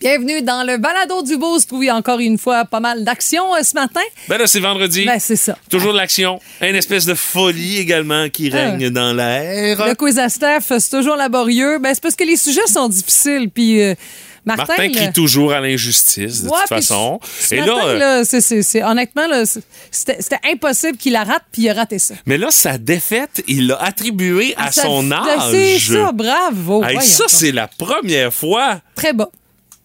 Bienvenue dans le balado du y a encore une fois pas mal d'action euh, ce matin. Ben là, c'est vendredi. Ben, c'est ça. Toujours de l'action. Une espèce de folie également qui règne dans l'air. Le quiz à Steph, c'est toujours laborieux. Ben, c'est parce que les sujets sont difficiles. Puis. euh, Martin, Martin là- crie toujours à l'injustice, de Ouais, toute façon. ce Et matin, là, euh, là, c'est- c'est- c'est- honnêtement, c'était impossible qu'il la rate, puis il a raté ça. mais là, sa défaite, il l'a attribuée à son âge. C'est ça, bravo. Hey, ça, c'est la première fois. Très bas.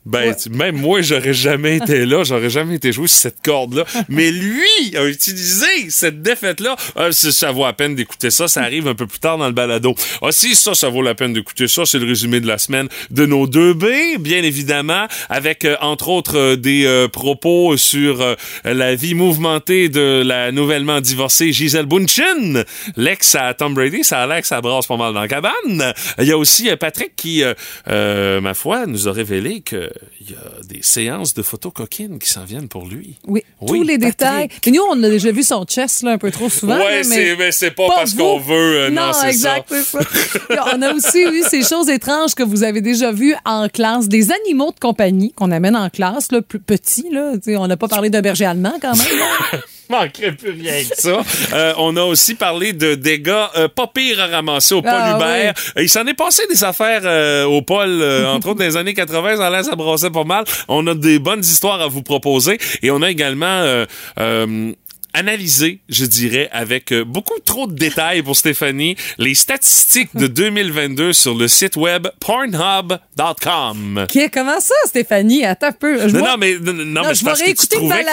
Ben, Ouais. tu- même moi, j'aurais jamais été là, j'aurais jamais été joué sur cette corde-là. Mais lui a utilisé cette défaite-là. Ah, c'est- ça vaut la peine d'écouter ça. Ça arrive un peu plus tard dans le balado. Ah, si ça, ça vaut la peine d'écouter ça, c'est le résumé de la semaine de nos deux B, bien évidemment, avec euh, entre autres euh, des euh, propos sur euh, la vie mouvementée de la nouvellement divorcée Gisèle Bundchen, l'ex à Tom Brady. Ça a l'air que ça brasse pas mal dans la cabane. Il y a aussi euh, Patrick qui, euh, euh, ma foi, nous a révélé que il y a des séances de photos coquines qui s'en viennent pour lui. Oui, Oui, tous les Patrick. détails. Mais nous, on a déjà vu son chest là, un peu trop souvent. c'est mais c'est pas, pas parce qu'on veut. euh, non, non, c'est exact, ça. ça. On a aussi eu ces choses étranges que vous avez déjà vues en classe, des animaux de compagnie qu'on amène en classe, là, plus petits. Là. On n'a pas parlé d'un berger allemand quand même. manquerait plus rien que ça. Euh, on a aussi parlé de dégâts euh, pas pires à ramasser au Paul Ah, Hubert. Euh, Il s'en est passé des affaires euh, au Paul, euh, entre autres dans les années 80, ça, là, ça pas mal. On a des bonnes histoires à vous proposer et on a également... euh, euh, analysé, je dirais, avec euh, beaucoup trop de détails pour Stéphanie, les statistiques de 2022 sur le site web pornhub.com. Qui- comment ça, Stéphanie? Attends un peu. Je Non, vois- non, mais, non, non, mais je parce que tu trouvais, qu'il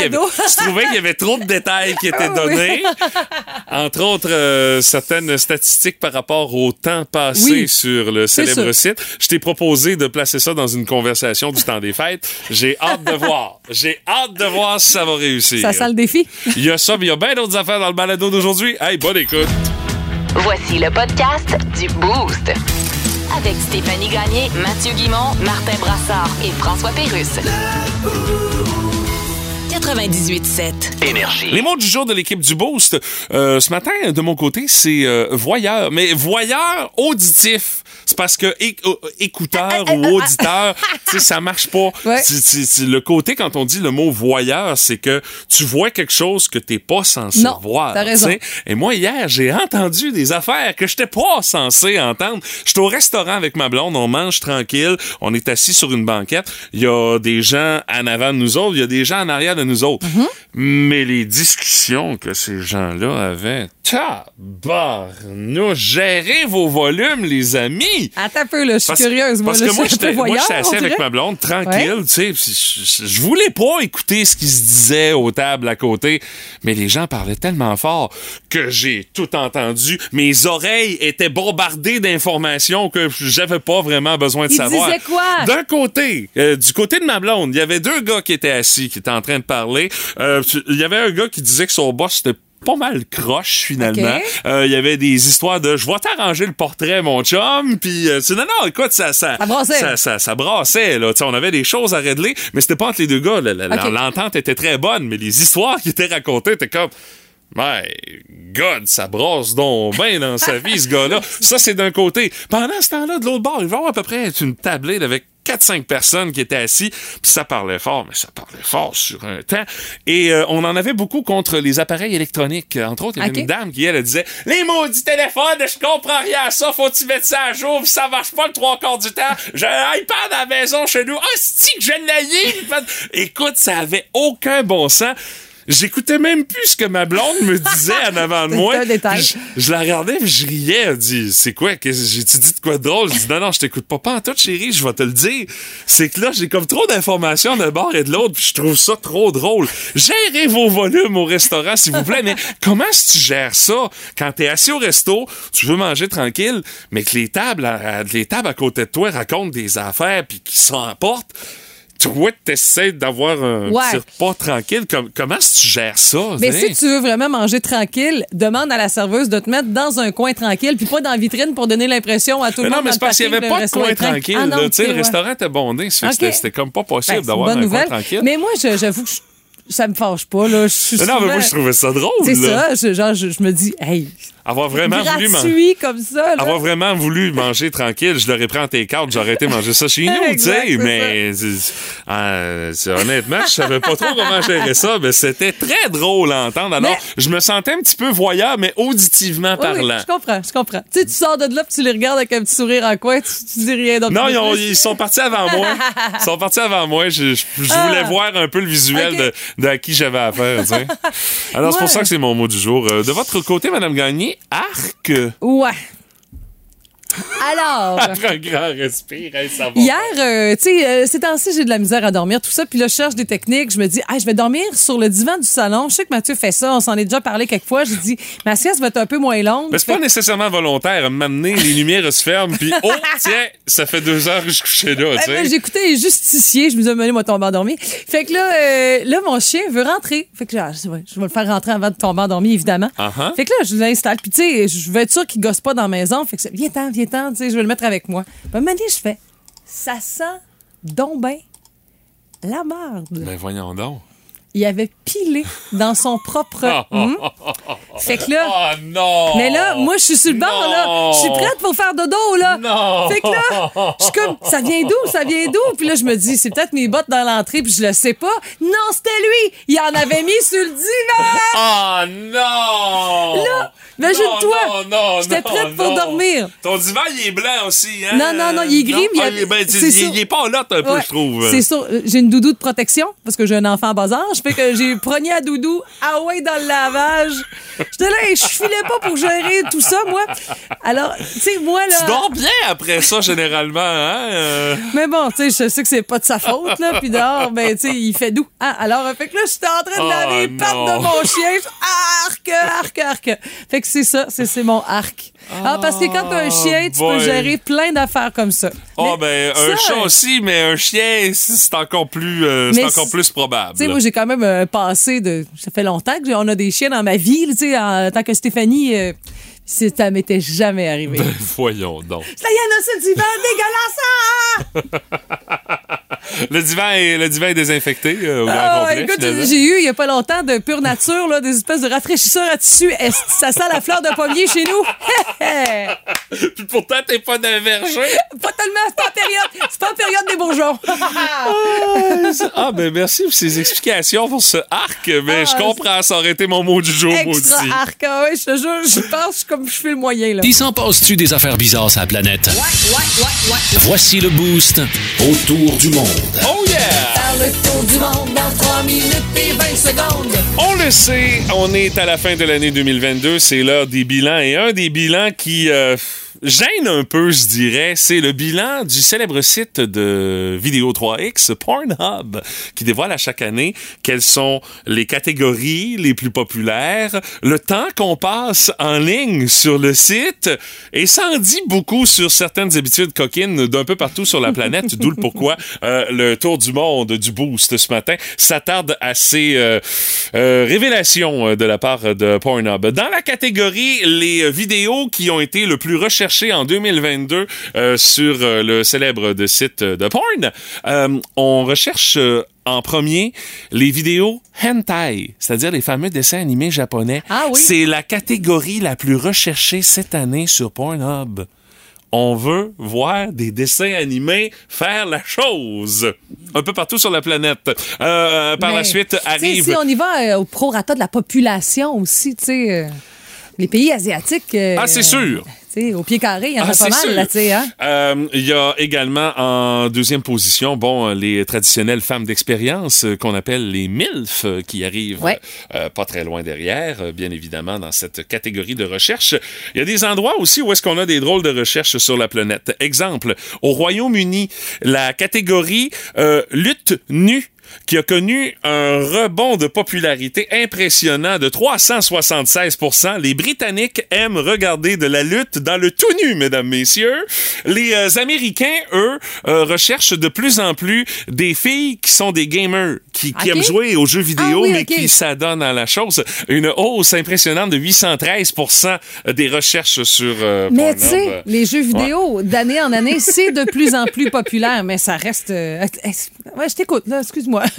y avait, y trop de détails qui étaient Ah donnés. Entre autres, euh, certaines statistiques par rapport au temps passé Oui. sur le célèbre site. Je t'ai proposé de placer ça dans une conversation du temps des fêtes. J'ai hâte de voir. J'ai hâte de voir si ça va réussir. Ça sent le défi. Il y a ça, mais il y a bien d'autres affaires dans le balado d'aujourd'hui. Hey, bonne écoute. Voici le podcast du Boost. Avec Stéphanie Gagné, Mathieu Guimont, Martin Brassard et François Pérusse. 98.7. Énergie. Les mots du jour de l'équipe du Boost, euh, ce matin, de mon côté, c'est euh, voyeur. Mais voyeur auditif. C'est parce que euh, écouteur ou auditeur, tu sais, ça marche pas. Ouais. Le côté, quand on dit le mot voyeur, c'est que tu vois quelque chose que t'es pas censé Non, voir. t'as raison. Et moi, hier, j'ai entendu des affaires que j'étais pas censé entendre. J'étais au restaurant avec ma blonde, on mange tranquille, on est assis sur une banquette. Il y a des gens en avant de nous autres, il y a des gens en arrière de nous autres. Mm-hmm. Mais les discussions que ces gens-là avaient, tabarnouche, gérez vos volumes, les amis! Attends un peu, là, je suis Parce, curieuse. parce là, que moi, j'étais moi, assis avec dirait. ma blonde, tranquille, tu sais. je voulais pas écouter ce qui se disait aux tables à côté, mais les gens parlaient tellement fort que j'ai tout entendu. Mes oreilles étaient bombardées d'informations que j'avais pas vraiment besoin de Ils savoir. disaient quoi? D'un côté, euh, du côté de ma blonde, il y avait deux gars qui étaient assis, qui étaient en train de parler. Euh, Il y avait un gars qui disait que son boss était pas mal croche finalement. Euh, Il y avait des histoires de je vais t'arranger le portrait mon chum puis euh, non non écoute ça ça Ça brassait. ça, ça, ça brassait là, on avait des choses à régler mais c'était pas entre les deux gars, l'entente était très bonne mais les histoires qui étaient racontées étaient comme My God, ça brasse donc bien dans sa vie, ce gars-là. Ça, c'est d'un côté. Pendant ce temps-là, de l'autre bord, il va avoir à peu près une tablée avec 4-5 personnes qui étaient assis, puis ça parlait fort, mais ça parlait fort sur un temps. Et euh, on en avait beaucoup contre les appareils électroniques. Entre autres, il y avait une dame qui, elle, elle disait « Les maudits téléphones, je comprends rien à ça, faut que tu mettes ça à jour, puis ça marche pas le trois quarts du temps. J'ai un iPad à la maison chez nous. Ah, c'est que je l'ai! Écoute, ça avait aucun bon sens. J'écoutais même plus ce que ma blonde me disait en avant de moi. Je, je la regardais puis je riais. Elle dit C'est quoi? Qu'est-ce- J'ai-tu dit de quoi de drôle? Je dis Non, non, je t'écoute pas. Pas en tout, chérie, je vais te le dire. C'est que là, j'ai comme trop d'informations d'un bord et de l'autre puis je trouve ça trop drôle. Gérez vos volumes au restaurant, s'il vous plaît. Mais comment est-ce que tu gères ça? Quand t'es assis au resto, tu veux manger tranquille, mais que les tables les tables à côté de toi racontent des affaires puis qui s'emportent toi, t'essaies d'avoir un Ouais. petit repas tranquille. Com- comment tu gères ça? Mais hein? si tu veux vraiment manger tranquille, demande à la serveuse de te mettre dans un coin tranquille, puis pas dans la vitrine pour donner l'impression à tout le monde. non, mais c'est parce qu'il n'y avait pas de coin tranquille. Ah non, là. Le ouais. restaurant était bondé. C'était comme pas Ben, possible une d'avoir un coin nouvelle. tranquille. Mais moi, je- j'avoue que je- ça me fâche pas. Là. Je suis Mais non, mais moi, je trouvais ça drôle. C'est ça. Je, genre, je, je me dis, hey, Avoir vraiment voulu manger. gratuit comme ça. Là. Avoir vraiment voulu manger tranquille, je l'aurais pris en take-out, j'aurais été manger ça chez nous, tu sais, mais Euh, honnêtement, je savais pas trop comment gérer ça, mais c'était très drôle à entendre. Alors, Mais- je me sentais un petit peu voyeur, mais auditivement Oui, oui, parlant. je comprends, je comprends. Tu sais, tu sors de là, puis tu les regardes avec un petit sourire en coin, tu, tu dis rien d'autre. Non, ils, ont- plus. ils sont partis avant moi. Ils sont partis avant moi. Je, je- je Ah. voulais voir un peu le visuel Ok. de, de à qui j'avais affaire. Alors, c'est pour ça que c'est mon mot du jour. Euh, De votre côté, Madame Gagné, arc? Ouais. Alors. Après un grand respire, hey, ça va. Hier, euh, tu sais, euh, ces temps-ci, j'ai de la misère à dormir, tout ça. Puis là, je cherche des techniques. Je me dis, ah, je vais dormir sur le divan du salon. Je sais que Mathieu fait ça. On s'en est déjà parlé quelques fois. J'ai dit, ma sieste va être un peu moins longue. Mais c'est Fait pas nécessairement volontaire. M'amener, les lumières se ferment, puis oh, tiens, ça fait deux heures que je couché là, tu sais. J'écoutais les justiciers, je me disais, moi, tomber endormi. Fait que là, euh, là, mon chien veut rentrer. Fait que ah, je vais le faire rentrer avant de tomber endormi, évidemment. Uh-huh. Fait que là, je l'installe. Puis, tu sais, je veux être sûr qu'il gosse pas dans la maison. Fait que c'est, viens-t'en, viens-t'en, tu sais, je vais le mettre avec moi. À un moment donné, je fais, ça sent donc ben la merde. Ben voyons donc. Il avait pilé dans son propre. hum. Fait que là. Oh non! Mais là, moi, je suis sur le bord, là. Je suis prête pour faire dodo, là. Non. Fait que là, je suis comme, ça vient d'où? Ça vient d'où? Puis là, je me dis, c'est peut-être mes bottes dans l'entrée, puis je le sais pas. Non, c'était lui! Il en avait mis sur le divan! Oh non! Là, imagine-toi, Non, non, non, j'étais prête pour dormir. Ton divan, il est blanc aussi, hein? Non, non, non, il est gris, mais il Ah, est, ben, c'est il, il est pas là un peu, je trouve. C'est sûr. Euh, J'ai une doudou de protection parce que j'ai un enfant en bas âge. Fait que j'ai pogné à doudou, ah ouais, dans le lavage. J'étais là et je filais pas pour gérer tout ça, moi. Alors, tu sais, moi, là. Tu dors bien après ça, généralement, hein? Euh, Mais bon, tu sais, je sais que c'est pas de sa faute, là. Puis dehors, ben, tu sais, il fait doux. Hein? Alors, euh, fait que là, j'étais en train de Oh, laver les pattes de mon chien. Arc, arc, arc. Fait que c'est ça, c'est c'est mon arc. Ah, parce que quand t'as un chien, tu boy. peux gérer plein d'affaires comme ça. Oh, Mais ben, un ça, chat aussi, mais un chien, c'est c'est encore plus, euh, c'est encore c'est- plus probable. Tu sais, moi, j'ai quand même un passé de. Ça fait longtemps que on a des chiens dans ma vie, tu sais, en tant que Stéphanie. euh, c'est- ça m'était jamais arrivé. Ben, voyons donc. Ça y en a ce divan dégueulasse! Le divan est, le divan est désinfecté euh, au grand Ah, complet, écoute, j'ai eu il y a pas longtemps de pure nature, là, des espèces de rafraîchisseurs à tissu. Ça sent la fleur de pommier chez nous? Puis pourtant, t'es pas d'un verger. pas tellement, c'est pas en période, c'est pas en période des bourgeons. ah, ben merci pour ces explications pour ce arc. Mais Ah, je comprends, ça aurait été mon mot du jour, Extra aussi. arc, ah ouais, je te jure, je pense comme je fais le moyen, là. Il s'en passe-tu des affaires bizarres sur la planète? Voici le boost autour du monde. Oh yeah! Faire le tour du monde dans 3 minutes et 20 secondes. On le sait, on est à la fin de l'année 2022, c'est l'heure des bilans et un des bilans qui euh, gêne un peu, je dirais, c'est le bilan du célèbre site de vidéo 3X Pornhub qui dévoile à chaque année quelles sont les catégories les plus populaires, le temps qu'on passe en ligne sur le site et ça en dit beaucoup sur certaines habitudes coquines d'un peu partout sur la planète, d'où le pourquoi euh, le tour du monde du boost ce matin. S'attarde à ces euh, euh, révélations de la part de Pornhub. Dans la catégorie les vidéos qui ont été le plus recherchées en 2022 euh, sur euh, le célèbre de site de porn, euh, on recherche euh, en premier les vidéos hentai, c'est-à-dire les fameux dessins animés japonais. Ah oui. C'est la catégorie la plus recherchée cette année sur Pornhub on veut voir des dessins animés faire la chose. Un peu partout sur la planète. Euh, par la suite arrive... Si on y va euh, au prorata de la population aussi, tu sais, euh, les pays asiatiques. euh, Ah, c'est sûr. Au pied carré, il y en Ah, a pas mal, sûr. là, tu sais, hein? Euh, Il y a également en deuxième position, bon, les traditionnelles femmes d'expérience euh, qu'on appelle les MILF euh, qui arrivent Ouais. euh, pas très loin derrière, bien évidemment, dans cette catégorie de recherche. Il y a des endroits aussi où est-ce qu'on a des drôles de recherches sur la planète. Exemple, au Royaume-Uni, la catégorie euh, lutte nue qui a connu un rebond de popularité impressionnant de 376 Les Britanniques aiment regarder de la lutte dans le tout nu, mesdames, messieurs. Les euh, Américains, eux, euh, recherchent de plus en plus des filles qui sont des gamers, qui, aiment jouer aux jeux vidéo, Ah oui, mais qui s'adonnent à la chose. Une hausse impressionnante de 813% des recherches sur euh, Mais tu sais, les jeux vidéo, d'année en année, c'est de plus en plus populaire, mais ça reste. ouais, je t'écoute, excuse-moi.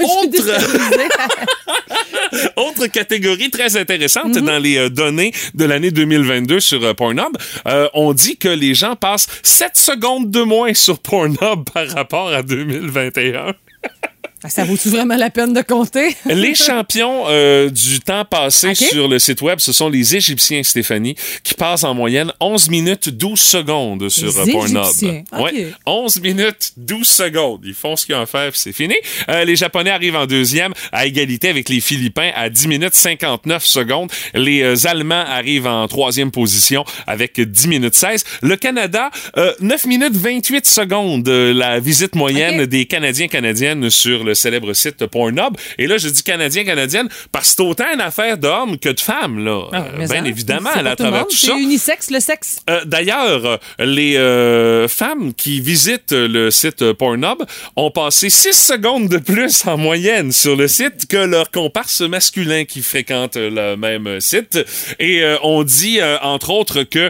Autre catégorie très intéressante Mhm. dans les euh, données de l'année 2022 sur euh, Pornhub, euh, on dit que les gens passent 7 secondes de moins sur Pornhub par rapport à 2021. Ça vaut-tu vraiment la peine de compter? Les champions euh, du temps passé sur le site web, ce sont les Égyptiens, Stéphanie, qui passent en moyenne 11 minutes 12 secondes sur Les euh, Pornhub. Égyptiens, ok. Ouais, 11 minutes 12 secondes. Ils font ce qu'ils ont à faire, c'est fini. Euh, les Japonais arrivent en deuxième à égalité avec les Philippins à 10 minutes 59 secondes. Les euh, Allemands arrivent en troisième position avec 10 minutes 16. Le Canada, euh, 9 minutes 28 secondes, euh, la visite moyenne des Canadiens canadiennes sur le célèbre site Pornhub. Et là, je dis Canadiens canadiennes parce que c'est autant une affaire d'hommes que de femmes, là. Ah, Euh, Bien ça, évidemment, c'est à tout le travers tout C'est ça. unisexe, le sexe. Euh, D'ailleurs, les euh, femmes qui visitent le site Pornhub ont passé 6 secondes de plus en moyenne sur le site que leurs comparses masculins qui fréquentent le même site. Et euh, on dit, entre autres, que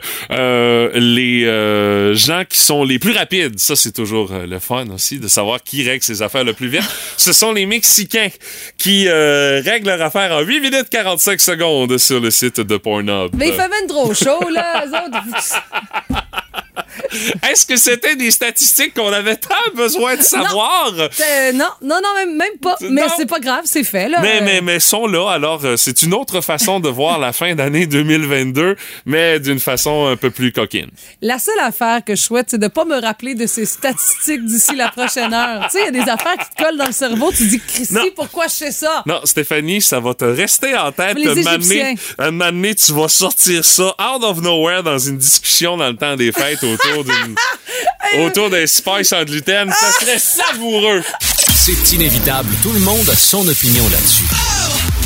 les gens qui sont les plus rapides, ça c'est toujours le fun aussi, de savoir qui règle ses affaires le plus vite, ce sont les Mexicains qui euh, règlent leur affaire en 8 minutes 45 secondes sur le site de Pornhub. Mais il fait même trop chaud, là. eux autres. Est-ce que c'était des statistiques qu'on avait tant besoin de savoir? Euh, non, non, non, même, même pas. Mais c'est pas grave, c'est fait, là. Mais, Euh, mais, mais sont là, alors euh, c'est une autre façon de voir la fin d'année 2022, mais d'une façon un peu plus coquine. La seule affaire que je souhaite, c'est de pas me rappeler de ces statistiques d'ici la prochaine heure. Tu sais, il y a des affaires qui te collent dans le cerveau. Tu dis, Christy, pourquoi je sais ça? Non, Stéphanie, ça va te rester en tête. Un moment donné- Égyptiens. un moment donné, tu vas sortir ça out of nowhere dans une discussion dans le temps des fêtes autour d'une autour d'un spice en gluten. Ça serait savoureux. C'est inévitable, tout le monde a son opinion là-dessus.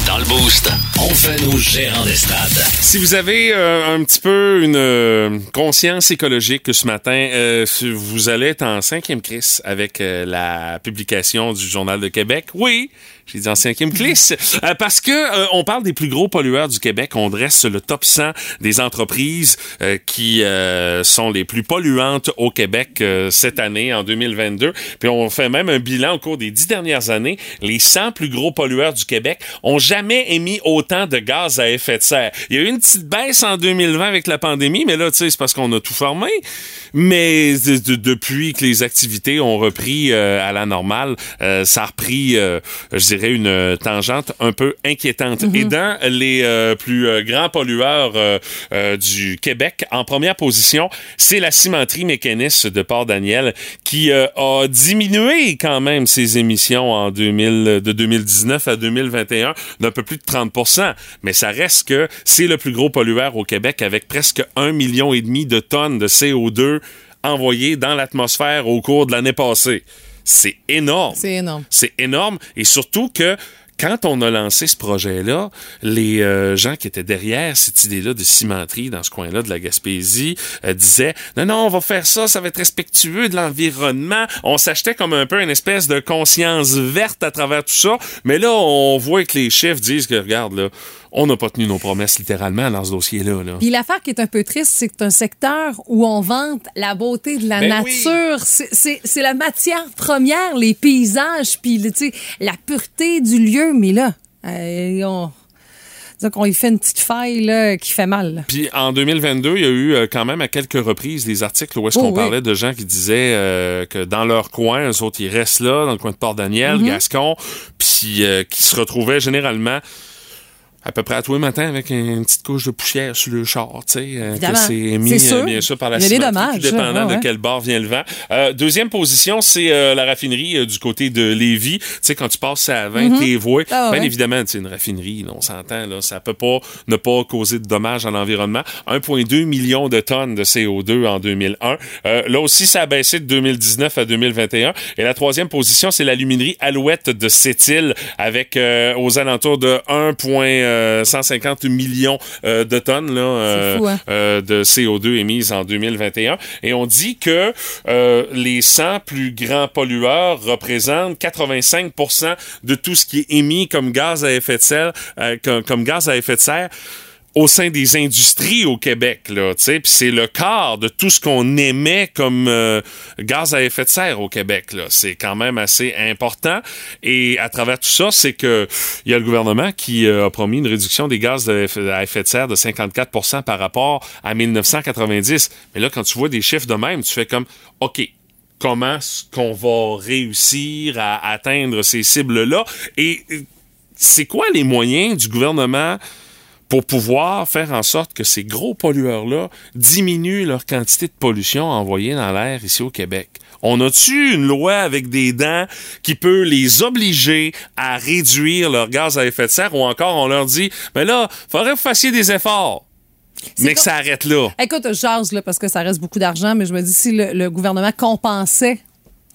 Dans le Boost, on fait nos gérants d'estrade. Si vous avez euh, un petit peu une euh, conscience écologique ce matin, euh, vous allez être en cinquième crise avec euh, la publication du Journal de Québec. Oui, j'ai dit en cinquième crise euh, parce que euh, on parle des plus gros pollueurs du Québec. On dresse le top 100 des entreprises euh, qui euh, sont les plus polluantes au Québec euh, cette année, en 2022. Puis on fait même un bilan au cours des dix dernières années. Les 100 plus gros pollueurs du Québec ont jamais émis autant de gaz à effet de serre. Il y a eu une petite baisse en 2020 avec la pandémie, mais là, tu sais, c'est parce qu'on a tout formé. Mais de- de- depuis que les activités ont repris euh, à la normale, ça a repris, je dirais, une euh, tangente un peu inquiétante. Et dans les euh, plus euh, grands pollueurs euh, du Québec, en première position, c'est la cimenterie mécaniste de Port-Daniel qui a diminué quand même ses émissions en 2000, de 2019 à 2021 d'un peu plus de 30% Mais ça reste que c'est le plus gros pollueur au Québec avec presque un million et demi de tonnes de CO2 envoyées dans l'atmosphère au cours de l'année passée. C'est énorme. C'est énorme. C'est énorme et surtout que quand on a lancé ce projet-là, les euh, gens qui étaient derrière cette idée-là de cimenterie dans ce coin-là de la Gaspésie euh, disaient non non on va faire ça, ça va être respectueux de l'environnement. On s'achetait comme un peu une espèce de conscience verte à travers tout ça, mais là on voit que les chefs disent que regarde là, on n'a pas tenu nos promesses littéralement dans ce dossier-là. Là. Puis l'affaire qui est un peu triste, c'est que c'est un secteur où on vante la beauté de la Ben nature. C'est- la matière première, les paysages, puis la pureté du lieu. Mais là, euh, on, y fait une petite faille là, qui fait mal. Puis en 2022, il y a eu euh, quand même à quelques reprises des articles où est-ce Oh, qu'on oui. parlait de gens qui disaient euh, que dans leur coin, eux autres, ils restent là, dans le coin de Port-Daniel, Mm-hmm. Gascon, puis euh, qui se retrouvaient généralement à peu près à tous les matins avec une petite couche de poussière sur le char, tu sais, euh, que c'est émis C'est sûr. euh, bien sûr par la cimenterie, dommages, tout dépendant ouais, de quel bord vient le vent. Euh, deuxième position, c'est euh, la raffinerie euh, du côté de Lévis. Tu sais, quand tu passes à 20, t'es voué. Ah, Bien ouais. évidemment, c'est une raffinerie, là, on s'entend, là, ça peut pas ne pas causer de dommages à l'environnement. 1,2 million de tonnes de CO2 en 2001. Euh, là aussi, ça a baissé de 2019 à 2021. Et la troisième position, c'est l'aluminerie Alouette de Sept-Îles avec euh, aux alentours de 1,150 millions euh, de tonnes là, euh, fou, hein? euh, de CO2 émises en 2021. Et on dit que euh, les 100 plus grands pollueurs représentent 85% de tout ce qui est émis comme gaz à effet de serre, euh, comme, comme gaz à effet de serre au sein des industries au Québec, là, c'est le quart de tout ce qu'on émet comme euh, gaz à effet de serre au Québec, là. C'est quand même assez important. Et à travers tout ça, c'est que il y a le gouvernement qui euh, a promis une réduction des gaz à effet à effet de serre de 54% par rapport à 1990. Mais là, quand tu vois des chiffres de même, tu fais comme, OK, comment est-ce qu'on va réussir à atteindre ces cibles-là? Et euh, c'est quoi les moyens du gouvernement pour pouvoir faire en sorte que ces gros pollueurs-là diminuent leur quantité de pollution envoyée dans l'air ici au Québec? On a-tu une loi avec des dents qui peut les obliger à réduire leur gaz à effet de serre ou encore on leur dit, mais là, faudrait que vous fassiez des efforts. Mais que ça arrête là. Écoute, je jase, là, parce que ça reste beaucoup d'argent, mais je me dis si le, le gouvernement compensait.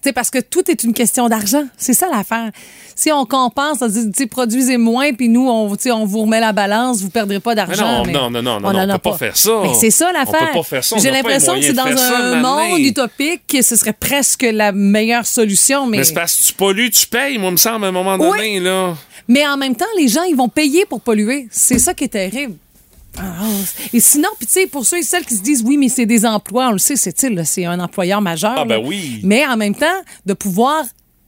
Sais, parce que tout est une question d'argent. C'est ça l'affaire. Si on compense, on dit, tu produisez moins, puis nous, on, on vous remet la balance, vous perdrez pas d'argent. non, non, non, non, non, en non, on a peut pas faire ça. Mais c'est ça l'affaire. On peut pas faire ça, J'ai l'impression que c'est dans un monde utopique que ce serait presque la meilleure solution. Mais, Mais c'est parce que tu pollues, tu payes, moi, me semble, à un moment donné, là. mais en même temps, les gens, ils vont payer pour polluer. C'est ça qui est terrible. Ah, et sinon, puis tu sais, pour ceux et celles qui se disent oui, mais c'est des emplois, on le sait, c'est il, c'est un employeur majeur. Ah, ben là. oui. Mais en même temps, de pouvoir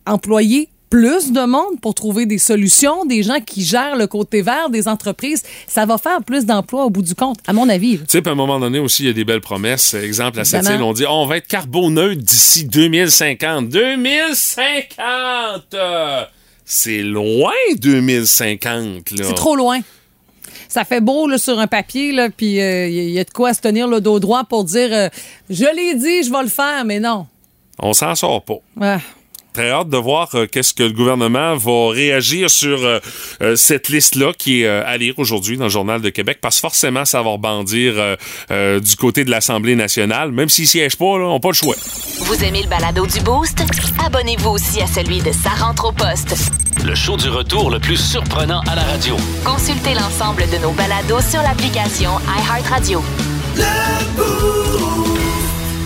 employer plus de monde pour trouver des solutions, des gens qui gèrent le côté vert des entreprises, ça va faire plus d'emplois au bout du compte, à mon avis. Tu sais, à un moment donné aussi, il y a des belles promesses. Exemple, à cette île, on dit, oh, on va être carboneutre d'ici 2050. 2050! Euh, C'est loin, 2050, là. C'est trop loin. Ça fait beau là, sur un papier, là, puis il y, a de quoi se tenir le dos droit pour dire euh, je l'ai dit, je vais le faire, mais non. On s'en sort pas. Ah. Très hâte de voir euh, qu'est-ce que le gouvernement va réagir sur euh, euh, cette liste-là qui est euh, à lire aujourd'hui dans le Journal de Québec, parce que forcément, ça va rebondir euh, euh, du côté de l'Assemblée nationale. Même s'ils siègent pas, là, on n'a pas le choix. Vous aimez le balado du Boost? Abonnez-vous aussi à celui de Sa rentre au poste. Le show du retour le plus surprenant à la radio. Consultez l'ensemble de nos balados sur l'application iHeartRadio.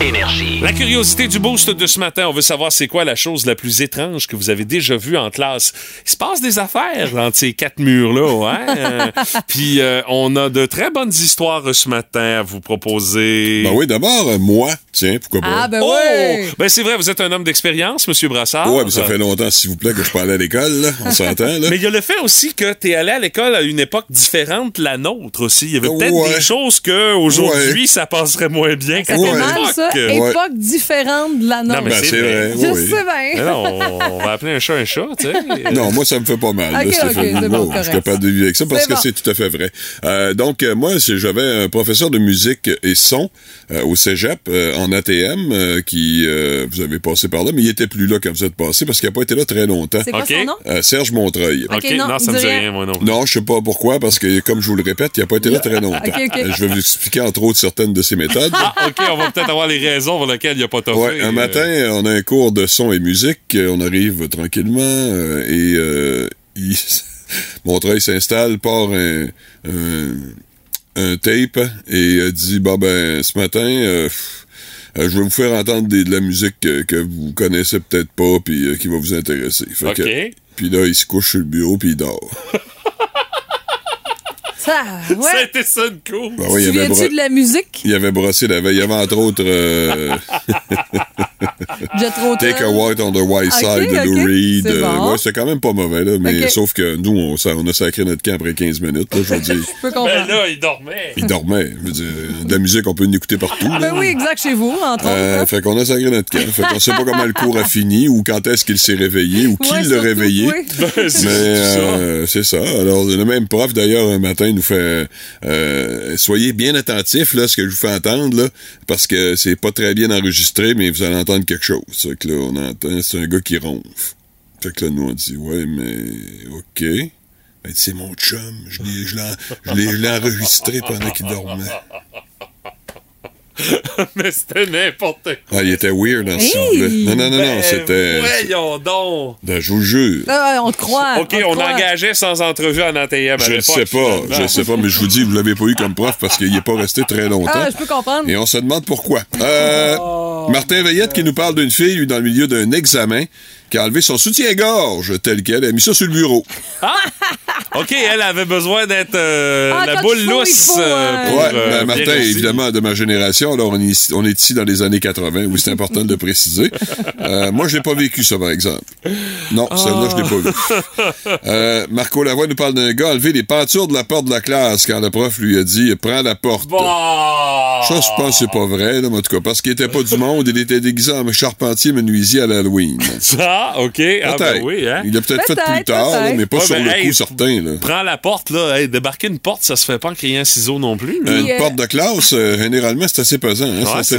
Énergie. La curiosité du boost de ce matin, on veut savoir c'est quoi la chose la plus étrange que vous avez déjà vue en classe. Il se passe des affaires entre ces quatre murs-là, hein? Euh, Puis euh, on a de très bonnes histoires ce matin à vous proposer. Ben oui, d'abord, euh, moi, tiens, pourquoi pas? Ah, ben Oh! ouais. Ben c'est vrai, vous êtes un homme d'expérience, Monsieur Brassard. Ouais, mais ça fait longtemps, s'il vous plaît, que je parlais à l'école, là. On s'entend, là. Mais il y a le fait aussi que tu es allé à l'école à une époque différente de la nôtre aussi. Il y avait peut-être Ouais. des choses que aujourd'hui Ouais. ça passerait moins bien Ça fait mal, ça. Ouais. Époque différente de la nôtre. Non, mais Ben, c'est vrai. Je oui. sais bien. non, on, on va appeler un chat un chat, tu sais. Non, moi, ça me fait pas mal, là, Ok, ok, Stéphanie. c'est bon, Wow, je suis capable de vivre avec ça parce que bon. c'est tout à fait vrai. Euh, donc, euh, moi, j'avais un professeur de musique et son euh, au cégep euh, en ATM euh, qui, euh, vous avez passé par là, mais il était plus là quand vous êtes passé parce qu'il n'a pas été là très longtemps. C'est quoi Ok. son nom? Euh, Serge Montreuil. OK, non, non, ça me dit rien. moi non. Non, je sais pas pourquoi, parce que, comme je vous le répète, il n'a pas été là très longtemps. Ok, ok. Je vais vous expliquer, entre autres, certaines de ses méthodes. Ah, OK, on va peut-être avoir les raisons pour lesquelles il n'y a pas toffé. Ouais, un matin, on a un cours de son et musique. On arrive tranquillement euh, et euh, il- Montreuil s'installe, part un, un, un tape et euh, dit Bon, ben, ce matin, euh, euh, je vais vous faire entendre des- de la musique que, que vous connaissez peut-être pas puis euh, qui va vous intéresser. Fait que- puis là, il se couche sur le bureau puis il dort. Ça, Ça a ouais. été ça de cool. Ben ouais, il, tu avait viens-tu de la musique? il avait brossé la veille. Il y avait entre autres euh, Jet. Take a White on the White Side de Lou ok. Reed. C'est Euh, bon. ouais, c'est quand même pas mauvais, là, mais sauf que nous, on, on a sacré notre camp après 15 minutes. Là, je veux dire, Je peux Ben là, il dormait. il dormait. Je veux dire, de la musique, on peut l'écouter partout. là. Ben oui, exact, chez vous, entre Euh, autres. hein. fait qu'on a sacré notre camp. Fait qu'on sait pas comment le cours a fini ou quand est-ce qu'il s'est réveillé ou qui Ouais, l'a réveillé. oui. Ben, c'est Mais ça. euh, c'est ça. Alors, le même prof, d'ailleurs, un matin, nous fait euh, Soyez bien attentifs, là, ce que je vous fais entendre, là, parce que c'est pas très bien enregistré, mais vous allez entendre quelque chose. Fait que là, on entend, c'est un gars qui ronfle. Fait que là, nous, on dit Ouais, mais OK. Ben, c'est mon chum. Je l'ai, je l'ai, je l'ai, je l'ai enregistré pendant qu'il dormait. Mais c'était n'importe quoi. Ah, il était weird en ce Hey! sens-là. Non, non, non, non, Ben, c'était. Voyons donc. Ben, je vous le jure. Ah, on te croit. OK, on croit. engageait sans entrevue en ATM Je ne sais pas, finalement. je sais pas, mais je vous dis, vous l'avez pas eu comme prof parce qu'il n'est pas resté très longtemps. Ah, je peux comprendre. Et on se demande pourquoi. Euh, Martin Veillette qui nous parle d'une fille dans le milieu d'un examen qui a enlevé son soutien-gorge tel quel. Elle a mis ça sur le bureau. OK, elle avait besoin d'être euh, Ah, la boule faut, lousse. faut, euh, euh, pour, Ouais, euh, ben, Martin, évidemment, de ma génération. Alors, on est, on est ici dans les années 80. Oui, c'est important de le préciser. Euh, moi, je l'ai pas vécu, ça, par exemple. Non, celle-là, je l'ai pas vu. Euh, Marco Lavoie nous parle d'un gars enlevé les pentures de la porte de la classe quand le prof lui a dit « Prends la porte Bon. Ça, je pense que c'est pas vrai, là, en tout cas, parce qu'il était pas du monde, il était déguisé en charpentier menuisier à l'Halloween. Ça, OK. Ah, ben oui, hein? Il l'a peut-être fait plus tard, là, mais pas Ouais, sur ben, le hey, coup certain. Là. Prends la porte, là. Hey, débarquer une porte, ça se fait pas en criant ciseaux non plus. là. Une euh, porte de classe, euh, généralement, c'est assez pesant. Hein, Ouais, c'est.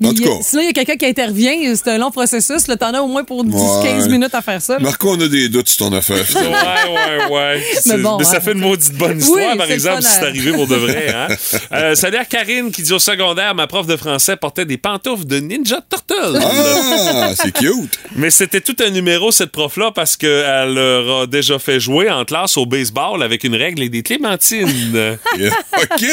Mais En tout il y a- cas, si là, il y a quelqu'un qui intervient, c'est un long processus. T'en as au moins pour 10-15 Ouais. minutes à faire ça. Marco, on a des doutes sur ton affaire. Ouais, ouais, ouais. C'est- bon, mais ça hein. fait une maudite bonne histoire, par exemple, si c'est arrivé pour de vrai. Hein? Euh, salut à Karine qui dit au secondaire, ma prof de français portait des pantoufles de Ninja Turtle. Ah, c'est cute. Mais c'était tout un numéro, cette prof-là, parce qu'elle leur a déjà fait jouer en classe au baseball avec une règle et des clémentines. OK.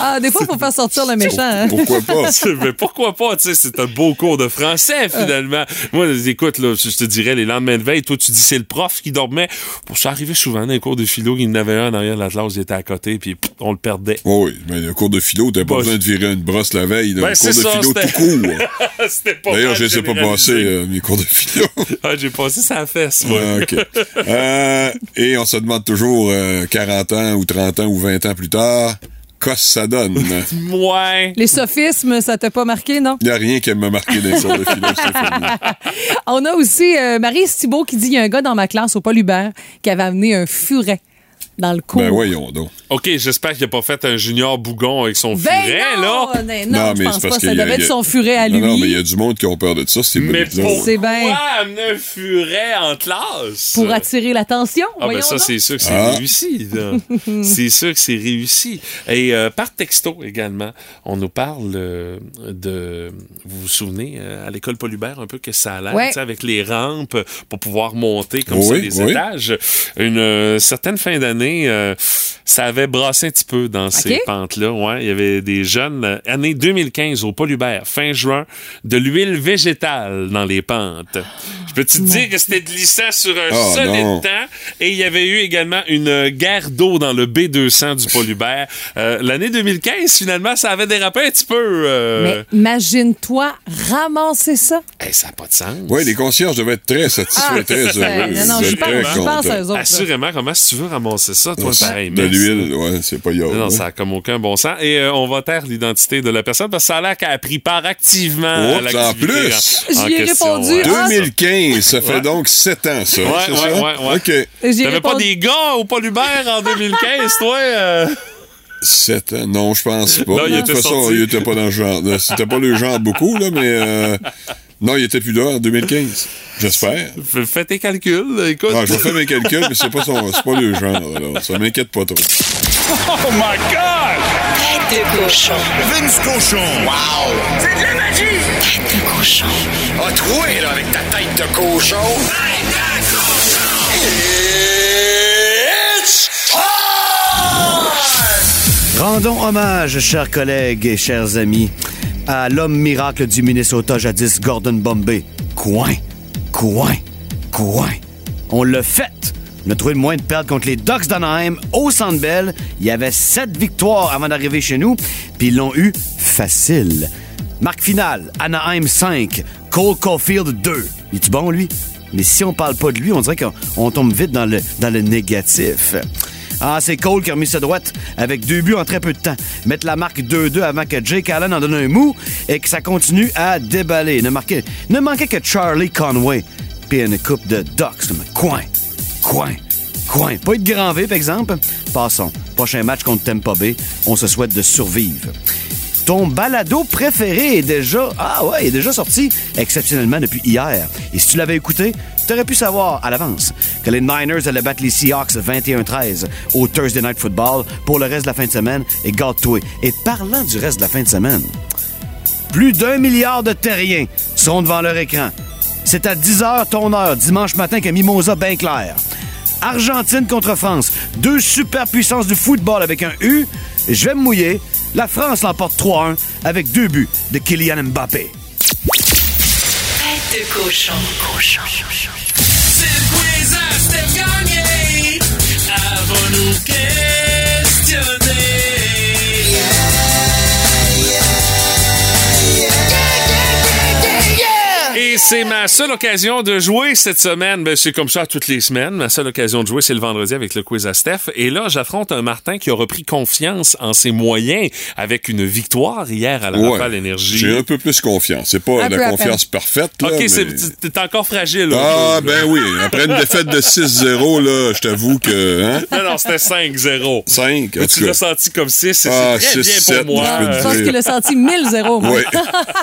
Ah, des fois, il faut faire sortir le méchant. hein. Pourquoi pas? Mais pourquoi pas, tu sais, c'est un beau cours de français, finalement. Moi, écoute, là, je te dirais, les lendemains de veille, toi, tu dis c'est le prof qui dormait. Bon, ça arrivait souvent dans les cours de philo, il y en avait un en arrière de la classe, il était à côté, puis on le perdait. Oh oui, mais le cours de philo, t'as pas Bah, besoin de virer une brosse la veille. là. Ben, le cours de ça, philo tout court. C'était pas D'ailleurs, je sais pas passer euh, mes cours de philo. Ah, j'ai passé sa fesse, moi. Ah. Euh, et on se demande toujours, euh, 40 ans ou 30 ans ou 20 ans plus tard, qu'est-ce que ça donne? Ouais. Les sophismes, ça t'a pas marqué, non? Il n'y a rien qui m'a marqué dans Stéphanie. On a aussi euh, Marie Thibault qui dit il y a un gars dans ma classe au Paul Hubert qui avait amené un furet dans le cours. Ben voyons donc. OK, j'espère qu'il a pas fait un junior bougon avec son Ben furet, non, là. ben non, je pense c'est pas. parce Ça qu'il y a- devait être son furet à Non, lui. non, mais il y a du monde qui ont peur de ça. C'est Mais pourquoi amener un furet en classe? Pour attirer l'attention. Ah ben ça, c'est sûr que c'est Ah. réussi. c'est sûr que c'est réussi. Et euh, par texto également, on nous parle euh, de... Vous vous souvenez, euh, à l'école Paul Hubert, un peu que ça a l'air, Ouais. tu sais, avec les rampes pour pouvoir monter comme Oui, ça les oui. étages. Une euh, certaine fin d'année, euh, ça avait brassé un petit peu dans ces pentes-là. Ouais, il y avait des jeunes, euh, année 2015 au Paul Hubert, fin juin, de l'huile végétale dans les pentes. Je peux te dire que c'était glissant sur un Ah, solide non. temps? Et il y avait eu également une euh, guerre d'eau dans le B200 du Paul Hubert. Euh, L'année 2015, finalement, ça avait dérapé un petit peu. euh, Mais imagine-toi ramasser ça. hey, ça n'a pas de sens. Oui, les concierges devaient être très satisfaits, Ah, très c'est- heureux. non, non, je pense- très à eux autres. Assurément, comment que tu veux ramasser ça, toi, pareil? De l'huile, ouais, c'est pas yo. Non, hein. ça n'a comme aucun bon sens. Et euh, on va taire l'identité de la personne parce que ça a l'air qu'elle a pris part activement à Oups, l'activité. en plus! J'y ai question, répondu, ouais. ah, 2015, ça fait Ouais. donc 7 ans, ça. Ouais, ouais, ça? ouais, ouais. OK. T'avais pas des gars au Paul Hubert en 2015, toi? euh? 7 ans, non, je pense pas. Non, il de était toute façon, il était pas dans le genre. C'était pas le genre beaucoup, là, mais. euh, non, il était plus là en 2015. J'espère. Fais- Fais tes calculs, écoute. Ah, je vais faire mes calculs, mais c'est pas, son, c'est pas le genre, alors. Ça m'inquiète pas trop. Oh my God! Tête de cochon. Vince Cochon! Wow! C'est de la magie! Tête de cochon. A troué, là, avec ta tête de cochon. Tête de cochon! It's time! Rendons hommage, chers collègues et chers amis, à l'homme miracle du Minnesota jadis, Gordon Bombay. Coin, coin, coin. On l'a fait. On a trouvé le moyen de perdre contre les Ducks d'Anaheim au Centre Bell. Il y avait sept victoires avant d'arriver chez nous, puis ils l'ont eu facile. Marque finale, Anaheim 5, Cole Caulfield 2. Il est bon, lui? Mais si on parle pas de lui, on dirait qu'on on tombe vite dans le, dans le négatif. Ah, c'est Cole qui a remis sa droite avec deux buts en très peu de temps. Mettre la marque 2-2 avant que Jake Allen en donne un mou et que ça continue à déballer. Ne, marquait, ne manquait que Charlie Conway. Puis une coupe de Ducks. Coin, coin, coin. Pas être grand V, par exemple. Passons. Prochain match contre Tampa Bay. On se souhaite de survivre. Ton balado préféré est déjà, ah ouais, est déjà sorti exceptionnellement depuis hier. Et si tu l'avais écouté, tu aurais pu savoir à l'avance que les Niners allaient battre les Seahawks 21-13 au Thursday Night Football pour le reste de la fin de semaine et garde-toi. Et parlant du reste de la fin de semaine, plus d'un milliard de terriens sont devant leur écran. C'est à 10h ton heure, dimanche matin, que Mimosa bien clair. Argentine contre France. Deux superpuissances du football avec un U. Je vais me mouiller. La France l'emporte 3-1 avec deux buts de Kylian Mbappé. De cochon. Cochon. C'est le quiz à Steph Gagné. Avons-nous questionné? C'est ma seule occasion de jouer cette semaine. Ben, c'est comme ça toutes les semaines. Ma seule occasion de jouer, c'est le vendredi avec le quiz à Steph. Et là, j'affronte un Martin qui a repris confiance en ses moyens avec une victoire hier à la Ouais. Rafale Énergie. J'ai un peu plus confiance. C'est pas Un la confiance parfaite, là, OK, mais- c'est- t'es encore fragile. là. Ah, ben oui. Après une défaite de 6-0, là, je t'avoue que, hein? Non, non, c'était 5-0. 5, en Mais tout tu cas. l'as senti comme 6, c'est Ah, c'est très 6, bien 7, pour moi. je pense qu'il a senti 1000-0. moi. Oui.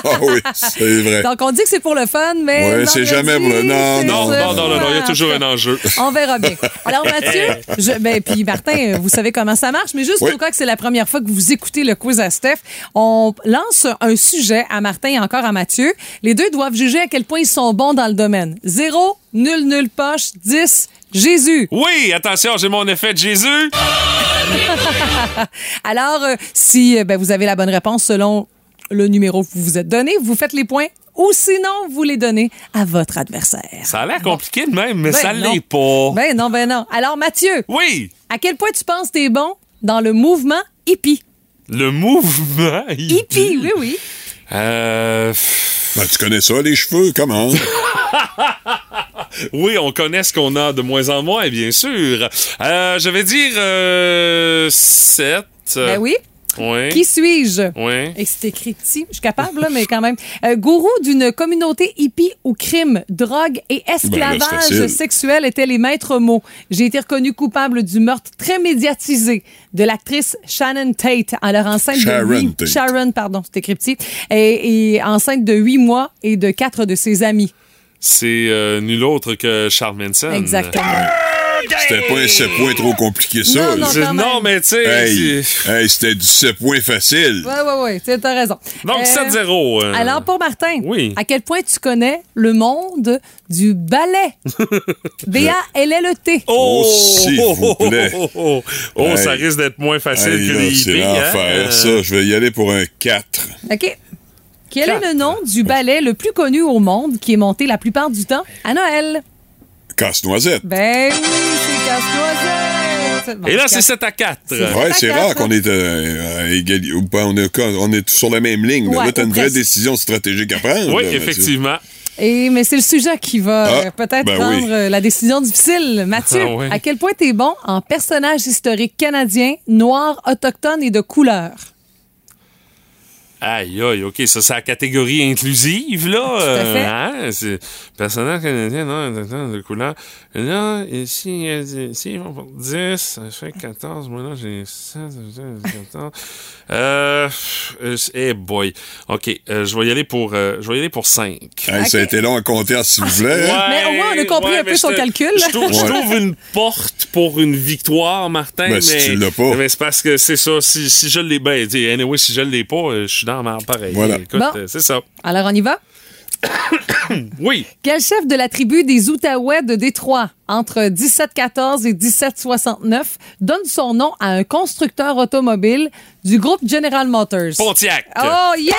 ah oui, c'est vrai. Donc, on dit que c'est pour le fun, mais. Ouais, c'est jamais pour le- non, Non, non, non, non, non, il y a toujours un enjeu. On verra bien. Alors, Mathieu, je, ben, puis Martin, vous savez comment ça marche, mais juste Oui. au cas que c'est la première fois que vous écoutez le quiz à Steph, on lance un sujet à Martin et encore à Mathieu. Les deux doivent juger à quel point ils sont bons dans le domaine. Zéro, nul, nul poche, 10, Jésus. Oui, attention, j'ai mon effet de Jésus. Alors, euh, si euh, ben, vous avez la bonne réponse selon le numéro que vous vous êtes donné, vous faites les points ou sinon, vous les donnez à votre adversaire. Ça a l'air compliqué de même, mais Ben ça l'est pas. Ben non, ben non. Alors, Mathieu, Oui, à quel point tu penses t'es bon dans le mouvement hippie? le mouvement. Hippie, oui, oui. Euh, Ben, tu connais ça, les cheveux, comment? oui, on connaît ce qu'on a de moins en moins, bien sûr. Euh, je vais dire euh, 7. Ben oui. Oui. Qui suis-je? Oui. Et c'est écrit. Je suis capable, là, mais quand même. Euh, gourou d'une communauté hippie où crime, drogue et Ben là, esclavage sexuel étaient les maîtres mots. J'ai été reconnu coupable du meurtre très médiatisé de l'actrice Shannon Tate. Alors enceinte de Sharon huit- Tate. Sharon, pardon, c'est écrit petit. Et, et enceinte de huit mois et de quatre de ses amis. C'est euh, nul autre que Charles Manson. Exactement. C'était pas un 7 points trop compliqué, ça. Non, là. non, C'est- quand même. Non, mais tu sais. Hey, c'est- hey, c'était du 7 points facile. Ouais, ouais, ouais, tu as raison. Donc, Euh, 7-0. euh, Alors, pour Martin, Oui. à quel point tu connais le monde du ballet? B-A-L-L-E-T. Oh, Oh, s'il vous plaît. Oh, oh, oh, oh, Hey. ça risque d'être moins facile Hey, que les c'est hippies. l'enfer, hein? ça. Je vais y aller pour un 4. OK. Quel Quatre. est le nom du ballet le plus connu au monde qui est monté la plupart du temps à Noël? Casse-noisette. Ben oui, c'est Casse-Noisette. Bon, Et là, c'est casse- 7 à 4. C'est- Ouais, c'est rare quatre. qu'on est euh, à pas, on, est, on est sur la même ligne. là. Ouais, là, t'as une vraie presque. décision stratégique à prendre. Oui, là, effectivement. Et, mais c'est le sujet qui va Ah, euh, peut-être ben prendre oui. euh, la décision difficile. Mathieu, Ah à quel point t'es bon en personnage historique canadien, noir, autochtone et de couleur? Aïe, aïe, OK, ça, c'est la catégorie inclusive, là. à fait. hein, c'est personnage canadien, non, de, couleur. Là, ici, euh, ici, ils vont pour 10, ça fait 14. Moi, là, j'ai 16, j'ai 14. Euh, euh, eh boy. OK, euh, je vais y aller pour, euh, je vais y aller pour 5. Hey, Ça a été long à compter, s'il vous plaît. hein? Mais au moins, on a compris un peu son calcul. Je trouve, je trouve une porte pour une victoire, Martin, Ben, mais, si tu l'as pas. mais c'est parce que c'est ça. Si, si je l'ai, ben, anyway, si je l'ai pas, euh, je suis dans pareil. Voilà. Écoute, Bon. euh, c'est ça. Alors, on y va? Oui. Quel chef de la tribu des Outaouais de Détroit, entre 1714 et 1769, donne son nom à un constructeur automobile du groupe General Motors? Pontiac. Oh, yeah!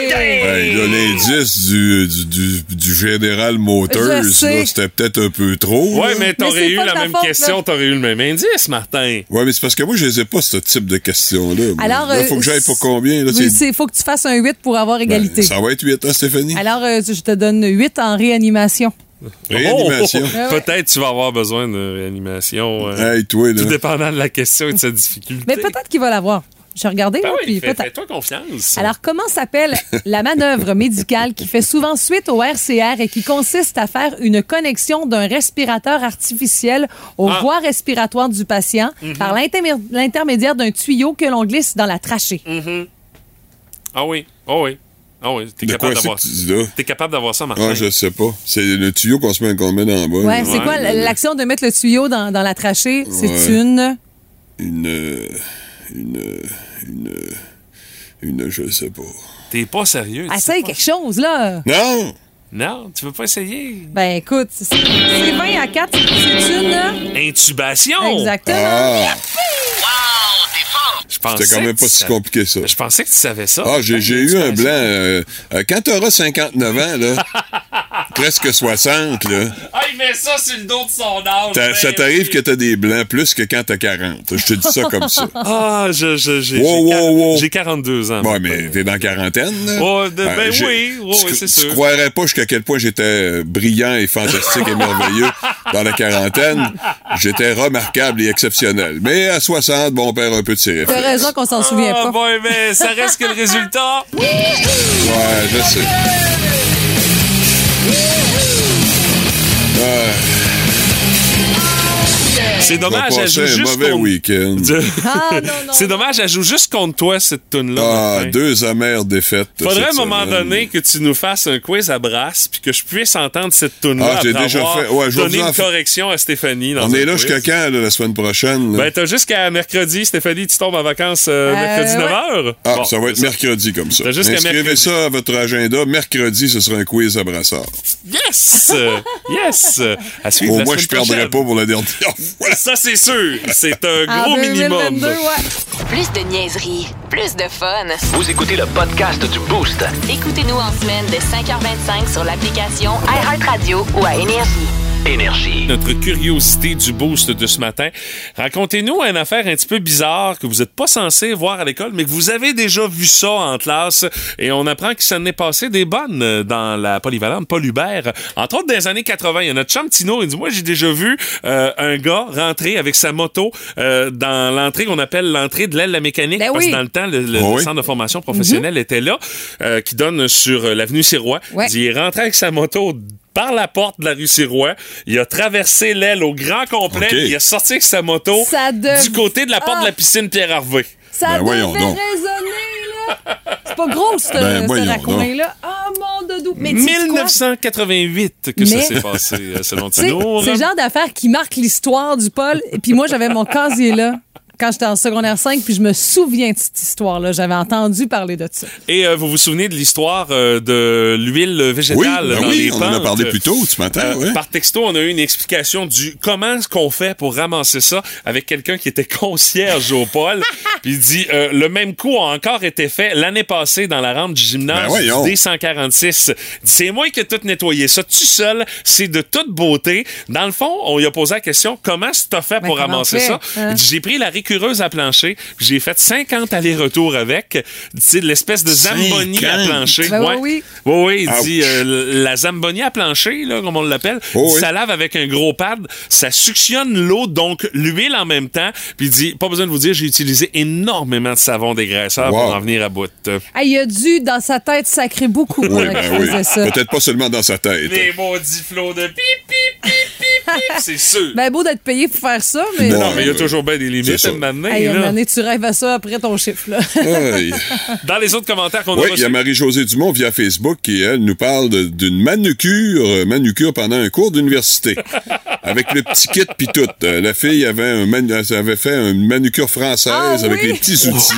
Hey, là, l'indice du, du, du, du Général Motors, c'était peut-être un peu trop. Ouais, là. mais t'aurais eu la même faute, question, t'aurais eu le même indice, Martin. Ouais, mais c'est parce que moi, je les ai pas, ce type de questions-là. Alors, Là, faut euh, que j'aille pour combien? Là, Oui, c'est- Il faut que tu fasses un 8 pour avoir Ben, égalité. ça va être 8, hein, Stéphanie? Alors, euh, je te donne 8 en réanimation. Réanimation. Oh, Peut-être tu vas avoir besoin de réanimation. euh, Hey, toi, là. Tout dépendant de la question et de sa difficulté. Mais peut-être qu'il va l'avoir. Je vais regarder, Ben là, oui, puis fais, peut-être. toi confiance. Alors, comment s'appelle la manœuvre médicale qui fait souvent suite au RCR et qui consiste à faire une connexion d'un respirateur artificiel aux Ah. voies respiratoires du patient Mhm. par l'intermé- l'intermédiaire d'un tuyau que l'on glisse dans la trachée? Ah oui, ah oui. Ah oui, t'es capable d'avoir là? T'es capable d'avoir ça, Martin. Ah, je sais pas. C'est le tuyau qu'on se met, qu'on met dans le bas. Ouais, c'est quoi l'action de mettre le tuyau dans, dans la trachée? C'est Ouais. une... Une. Une. Une. Une. Je sais pas. T'es pas sérieux. tu sais Essaye quelque chose, là. Non! Non, tu veux pas essayer? Ben, écoute, c'est c'est 20 à 4, c'est une... Intubation. Exactement. Ah! Je pensais C'était quand même pas tu si compliqué, ça. Je pensais que tu savais ça. Ah, j'ai eu un blanc. euh, euh, quand t'auras 59 ans, là, presque 60, là, Ah, il met ça sur le dos de son âge. Ben ça t'arrive oui. que t'as des blancs plus que quand t'as 40. Je te dis ça comme ça. Ah, je, je, j'ai, Wow, j'ai, wow, wow. j'ai 42 ans. Ouais, mais t'es dans la quarantaine, là. Oh, de- ben oui, oui, c'est sûr. croirais pas jusqu'à quel point j'étais brillant et fantastique et merveilleux dans la quarantaine. J'étais remarquable et exceptionnel. Mais à 60, bon, on perd un peu de ses T'as raison qu'on s'en souvient Ah, pas. bon, mais ça reste que le résultat. Ouais, je sais. Yeah. C'est dommage, elle joue un juste mauvais contre... week-end. Ah. C'est dommage, elle joue juste contre toi, cette tune-là. Ah, deux amères défaites. Faudrait à un moment semaine. donné que tu nous fasses un quiz à brasse puis que je puisse entendre cette tune-là Ah, j'ai déjà fait. Ouais, en une correction à Stéphanie. Dans On est là jusqu'à quand, là, la semaine prochaine? là? Ben, t'as jusqu'à mercredi, Stéphanie, tu tombes en vacances euh, Euh, mercredi ouais. 9h. ah, ça va être mercredi comme ça. Inscrivez mercredi. ça à votre agenda. Mercredi, ce sera un quiz à brassard. Yes! Yes! À suivre Au moins, je perdrai pas pour la dernière fois. Ça, c'est sûr. C'est un En gros 2022, minimum. ouais. Plus de niaiserie, plus de fun. Vous écoutez le podcast du Boost. Écoutez-nous en semaine de 5h25 sur l'application iHeartRadio ou à Énergie. Énergie. Notre curiosité du boost de ce matin. Racontez-nous une affaire un petit peu bizarre que vous n'êtes pas censé voir à l'école, mais que vous avez déjà vu ça en classe. Et on apprend qu'il s'en est passé des bonnes dans la polyvalente Paul Hubert. Entre autres, dans les années 80, il y a notre chum Tino, il dit, moi, j'ai déjà vu euh, un gars rentrer avec sa moto euh, dans l'entrée qu'on appelle l'entrée de l'aile de la mécanique. Ben parce oui. que dans le temps, le, le- le oui. centre de formation professionnelle était là, euh, qui donne sur l'avenue Sirois. Ouais. Il dit, il est rentré avec sa moto par la porte de la rue Sirois. Il a traversé l'aile au grand complet. Il a sorti avec sa moto dev- du côté de la porte Ah. de la piscine Pierre Harvey. Ça Ben, devait donc. résonner, là. C'est pas gros, ce, Ben, ce raccoin-là. Ah, mon doudou. Mais tu sais quoi? 1988 que ça s'est passé, euh, selon Tino. C'est le genre d'affaires qui marque l'histoire du Paul. Et puis moi, j'avais mon casier là quand j'étais en secondaire 5, puis je me souviens de cette histoire-là. J'avais entendu parler de ça. Et euh, vous vous souvenez de l'histoire euh, de l'huile Oui, végétale ben dans oui, les on en a parlé plus tôt ce matin. Euh, ouais. Par texto, on a eu une explication du comment est-ce qu'on fait pour ramasser ça avec quelqu'un qui était concierge au pôle. Puis il dit euh, le même coup a encore été fait l'année passée dans la rampe du Ben gymnase voyons. du D146. C'est moi qui ai tout nettoyé ça tout seul. C'est de toute beauté. Dans le fond, on lui a posé la question comment est-ce que t'as fait Ben, pour ramasser fait, ça? Hein? Il dit, J'ai pris la récureuse à plancher. puis J'ai fait 50 allers-retours avec. Tu sais, l'espèce de zamboni à 50? plancher. Ben Ouais. oui, Oui, oui, il dit euh, la zamboni à plancher, là, comme on l'appelle, Oh oui. ça lave avec un gros pad, ça suctionne l'eau, donc l'huile en même temps. Puis il dit, pas besoin de vous dire, j'ai utilisé énormément de savon dégraisseur pour en venir à bout. Ah, il a dû, dans sa tête, sacrer beaucoup Oui, ben oui. Peut-être pas seulement dans sa tête. Les maudits flots de pip, pip, pip, pip, pip, c'est sûr. Ben beau d'être payé pour faire ça, mais... Non, mais il y a toujours bien des limites ça. à un moment donné, Hey, une année, tu rêves à ça après ton chiffre, là. Dans les autres commentaires qu'on a Oui, il y a Marie-Josée Dumont via Facebook qui, elle, nous parle d'une manucure, euh, manucure pendant un cours d'université. avec le petit kit pis tout. Euh, la fille avait, un manu- avait fait une manucure française Ah avec oui? les petits outils,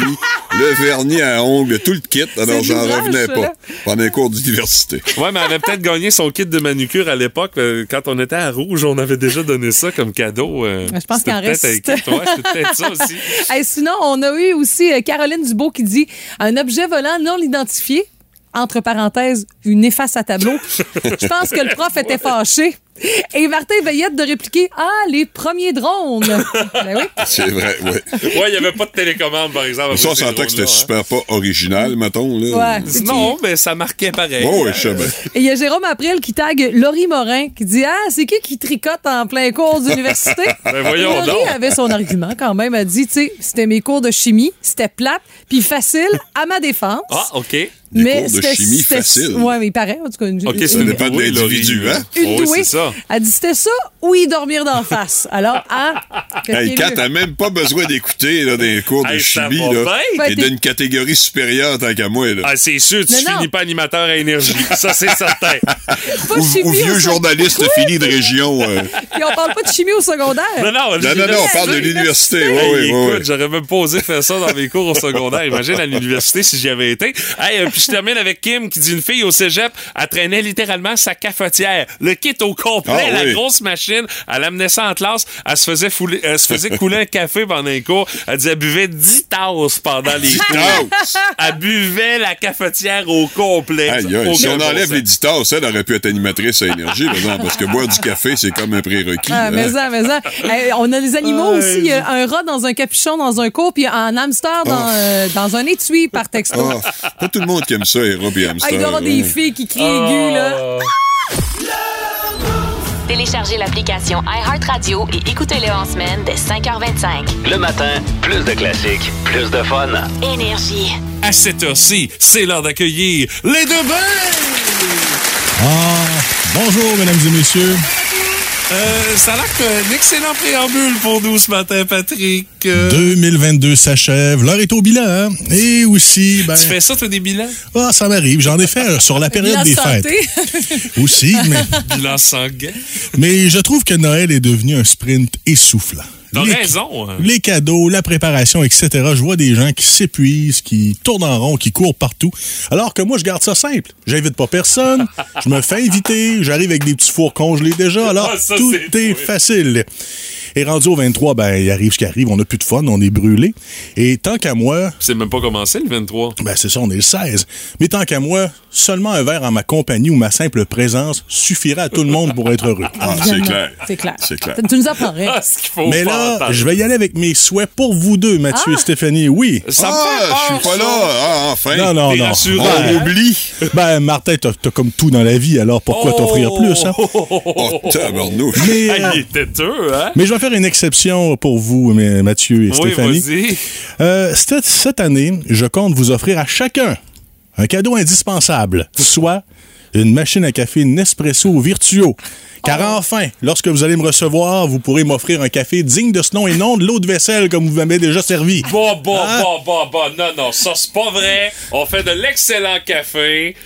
le vernis à ongles, tout le kit. Alors, j'en revenais pas là. pendant un cours d'université. Ouais, mais elle avait peut-être gagné son kit de manucure à l'époque. euh, quand on était à Rouge, on avait déjà donné ça comme cadeau. euh, Je pense qu'il en reste. c'était peut-être ça aussi. Hey, sinon, on a eu aussi euh, Caroline Dubo qui dit un objet volant non identifié. Entre parenthèses, une efface à tableau. Je pense que le prof était fâché. Et Martin Veillette de répliquer Ah, les premiers drones. ben oui. C'est vrai, oui. Ouais, il n'y avait pas de télécommande, par exemple. Ça, on s'entend que c'était drones-là, super pas original, mettons. Là. Ouais. hein. Non, mais ça marquait pareil. Oh, oui, je sais bien. Et il y a Jérôme April qui tague Laurie Morin qui dit Ah, c'est qui qui tricote en plein cours d'université? Ben voyons Laurie donc. avait son argument quand même. Elle dit Tu sais, c'était mes cours de chimie, c'était plate, puis facile à ma défense. Ah, OK. Des mais cours de c'était- chimie facile. Ouais, mais il paraît, en tout cas. Une, OK, ça dépend de Oui, l'individu, hein? une Oui, douée. Ça. Elle dit c'était ça ou y dormir d'en face? Alors, hein? Hey, Kat, t'as même pas besoin d'écouter là, des cours de Hey, chimie. Là. T'es d'une catégorie supérieure tant qu'à moi. Là. Ah, c'est sûr, tu Non, non. finis pas animateur à énergie. Ça, c'est certain. Ou, chimie ou vieux journaliste fini de région. euh. Puis on parle pas de chimie au secondaire. Non, non, Non, non, non, on parle de l'université. Oui, Hey, oui, écoute, oui. j'aurais même pas osé faire ça dans mes cours au secondaire. Imagine à l'université si j'y avais été. Hey, euh, puis je termine avec Kim qui dit une fille au cégep, elle traînait littéralement sa cafetière. Le kit au complet, Ah la oui. grosse machine. Elle amenait ça en classe. Elle se faisait, fouler- elle se faisait couler un café pendant les cours. Elle disait, elle buvait 10 tasses pendant les cours. Elle buvait la cafetière au complet. Aïe, aïe. Si on enlève les 10 tasses, elle aurait pu être animatrice à énergie, par exemple, parce que boire du café, c'est comme un prérequis. Ah, hein? mais ça, mais ça. On a des animaux aussi. Il y a un rat dans un capuchon dans un cours, puis un hamster dans, Oh. euh, dans un étui par texto. Ah, pas tout le monde qui aime ça, Héros et Ah, hamster. il doit y avoir des hein? filles qui crient aigu, là. Téléchargez l'application iHeartRadio et écoutez-le en semaine dès 5h25. Le matin, plus de classiques, plus de fun. Énergie. À cette heure-ci, c'est l'heure d'accueillir les deux bains! Ah, bonjour, mesdames et messieurs. Euh, ça a l'air qu'un excellent préambule pour nous ce matin, Patrick. Euh, 2022 s'achève, l'heure est au bilan. hein? Et aussi, ben, Tu fais ça, toi, des bilans? ah, ça m'arrive, j'en ai fait sur la période des santé. fêtes. Aussi, mais, Bilan sanguin? mais je trouve que Noël est devenu un sprint essoufflant. T'as Les- raison. hein. Les cadeaux, la préparation, etc. Je vois des gens qui s'épuisent, qui tournent en rond, qui courent partout. Alors que moi, je garde ça simple. J'invite pas personne. je me fais inviter. J'arrive avec des petits fours congelés déjà. Alors, Ah, ça, tout est facile. Et rendu au 23, ben, il arrive ce qui arrive. On n'a plus de fun. On est brûlé. Et tant qu'à moi, C'est même pas commencé, le 23. ben, c'est ça, on est le 16. Mais tant qu'à moi, seulement un verre en ma compagnie ou ma simple présence suffira à tout le monde pour être heureux. Ah, c'est clair. C'est clair. C'est clair. Tu nous apprendrais. Ah, ce qu'il faut Mais là, je vais y aller avec mes souhaits pour vous deux, Mathieu Ah! et Stéphanie. Oui. Ça me fait Ah, je suis pas là. Ah, enfin. Non, non, non. rassuré, On oublie. Ben, Martin, t'as t'as comme tout dans la vie, alors pourquoi t'offrir plus, hein? Oh, tabarnouche. Mais, Ah, euh, il était têteux, hein? mais je vais faire une exception pour vous, mais Mathieu et Oui, Stéphanie. Euh, cette, cette année, je compte vous offrir à chacun un cadeau indispensable, soit une machine à café Nespresso Virtuo. Car Oh. enfin, lorsque vous allez me recevoir, vous pourrez m'offrir un café digne de ce nom et non de l'eau de vaisselle comme vous m'avez déjà servi. Bon, bon, Hein? bon, bon, bon. Non, non, ça, c'est pas vrai. On fait de l'excellent café.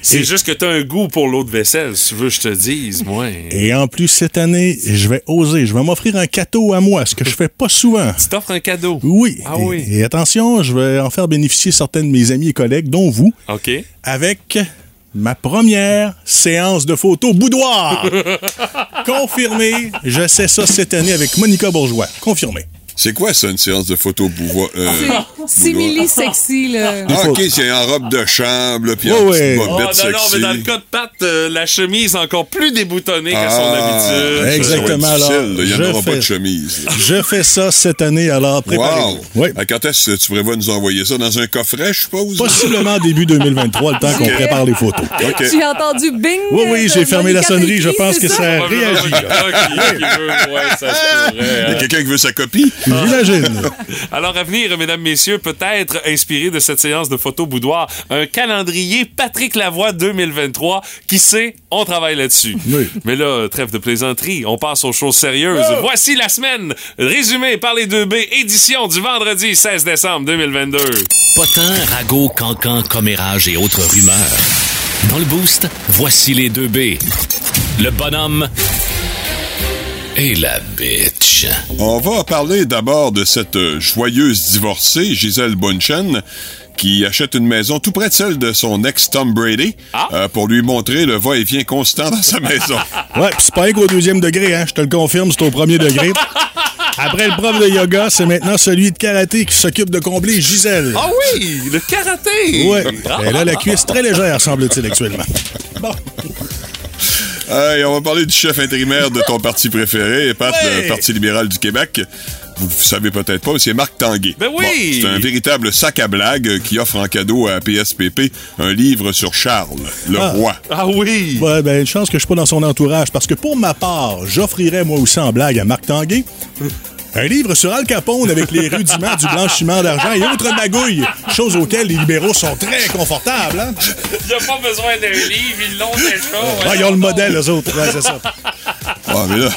C'est juste que t'as un goût pour l'eau de vaisselle, si tu veux que je te dise, moi. Et en plus, cette année, je vais oser. Je vais m'offrir un cadeau à moi, ce que je fais pas souvent. Tu t'offres un cadeau? Oui. Ah et, oui. et attention, je vais en faire bénéficier certains de mes amis et collègues, dont vous, OK. avec ma première séance de photo boudoir. Confirmé. Je sais ça cette année avec Monica Bourgeois. Confirmé. C'est quoi ça, une séance de photo bouvoir? Euh, Simili sexy, là. ah, OK, c'est en robe de chambre, puis en ouais. petite Oh, non, sexy. non, mais dans le cas de Pat, euh, la chemise encore plus déboutonnée qu'à son Ah, habitude. Exactement, alors. Il n'y en aura pas de chemise. là. Je fais ça cette année, alors préparez-vous. Wow! Oui. Quand est-ce que tu prévois nous envoyer ça? Dans un coffret, je suppose? Possiblement début 2023, le temps qu'on prépare les photos. OK. Tu as entendu bing? Oui, oui, j'ai fermé la sonnerie. Je pense que ça réagit. Il y a hein. quelqu'un qui veut sa copie? J'imagine. Alors, à venir, mesdames, messieurs, peut-être inspiré de cette séance de photo boudoir, un calendrier Patrick Lavoie 2023. Qui sait, on travaille là-dessus. Oui. Mais là, trêve de plaisanterie, on passe aux choses sérieuses. Voici la semaine, résumée par les 2B, édition du vendredi 16 décembre 2022. Potin, ragot, cancan, commérage et autres rumeurs. Dans le boost, voici les deux B. Le bonhomme et la bitch. On va parler d'abord de cette euh, joyeuse divorcée, Gisèle Bunchen, qui achète une maison tout près de celle de son ex Tom Brady Ah. euh, pour lui montrer le va-et-vient constant dans sa maison. Ouais, pis c'est pas qu'au deuxième degré, hein. Je te le confirme, c'est au premier degré. Après le prof de yoga, c'est maintenant celui de karaté qui s'occupe de combler Gisèle. Ah oui, le karaté! Ouais. Elle a la cuisse très légère, semble-t-il, actuellement. Bon. Euh, on va parler du chef intérimaire de ton parti préféré, Pat, Ouais. le Parti libéral du Québec. Vous savez peut-être pas, mais c'est Marc Tanguay. Ben oui! Bon, c'est un véritable sac à blagues qui offre en cadeau à PSPP un livre sur Charles, le Ah. roi. Ah oui! Ouais, ben, une chance que je suis pas dans son entourage, parce que pour ma part, j'offrirais moi aussi en blague à Marc Tanguay un livre sur Al Capone avec les rudiments du blanchiment d'argent et autres magouilles, choses auxquelles les libéraux sont très confortables, hein? Il a pas besoin d'un livre, ils l'ont déjà. Ouais, ils ont le modèle, eux autres. Ouais, c'est ça. Ah, mais là,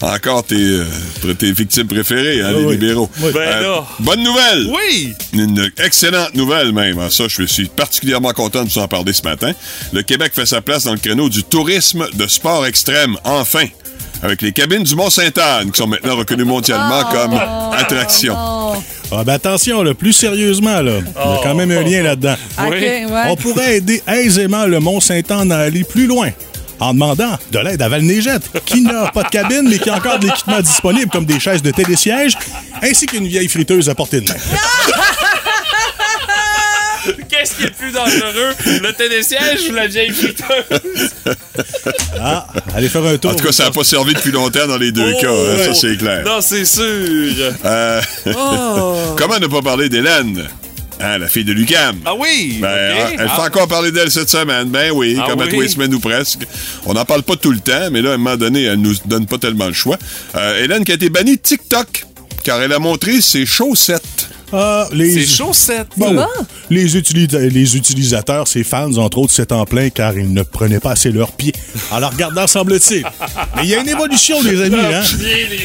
encore tes, euh, tes victimes préférées, hein, Oui, les oui. libéraux. Oui. Ben là. Bonne nouvelle! Oui! Une excellente nouvelle même. Ah, Ça, je suis particulièrement content de vous en parler ce matin. Le Québec fait sa place dans le créneau du tourisme de sport extrême, enfin. Avec les cabines du Mont-Sainte-Anne, qui sont maintenant reconnues mondialement comme attraction. Oh, Ah, ben attention, là, plus sérieusement, là. Il y a quand même un lien là-dedans. Ouais. On pourrait aider aisément le Mont-Saint-Anne à aller plus loin. en demandant de l'aide à Val-Négette, qui n'a pas de cabine, mais qui a encore de l'équipement disponible, comme des chaises de télésiège, ainsi qu'une vieille friteuse à portée de main. Qu'est-ce qui est plus dangereux, le télésiège ou la vieille friteuse? Ah, allez faire un tour. En tout cas, ça n'a pas servi depuis longtemps dans les deux Oh, cas, hein, ça c'est clair. Non, c'est sûr. Euh, Oh. Comment ne pas parler d'Hélène? Hein, la fille de Lucam. Ah oui? Ben. Elle fait Ah. encore parler d'elle cette semaine. Ben oui, Ah comme à tous les semaines ou presque. On n'en parle pas tout le temps, mais là, à un moment donné, elle nous donne pas tellement le choix. Euh, Hélène qui a été bannie de TikTok, car elle a montré ses chaussettes. Ah, les... C'est chaussettes. Bon, les, utilisa- les utilisateurs, ses fans, entre autres, s'étaient en plein car ils ne prenaient pas assez leurs pieds. En la regardant, semble-t-il. Mais il y a une évolution, les amis. Hein? Pieds, les.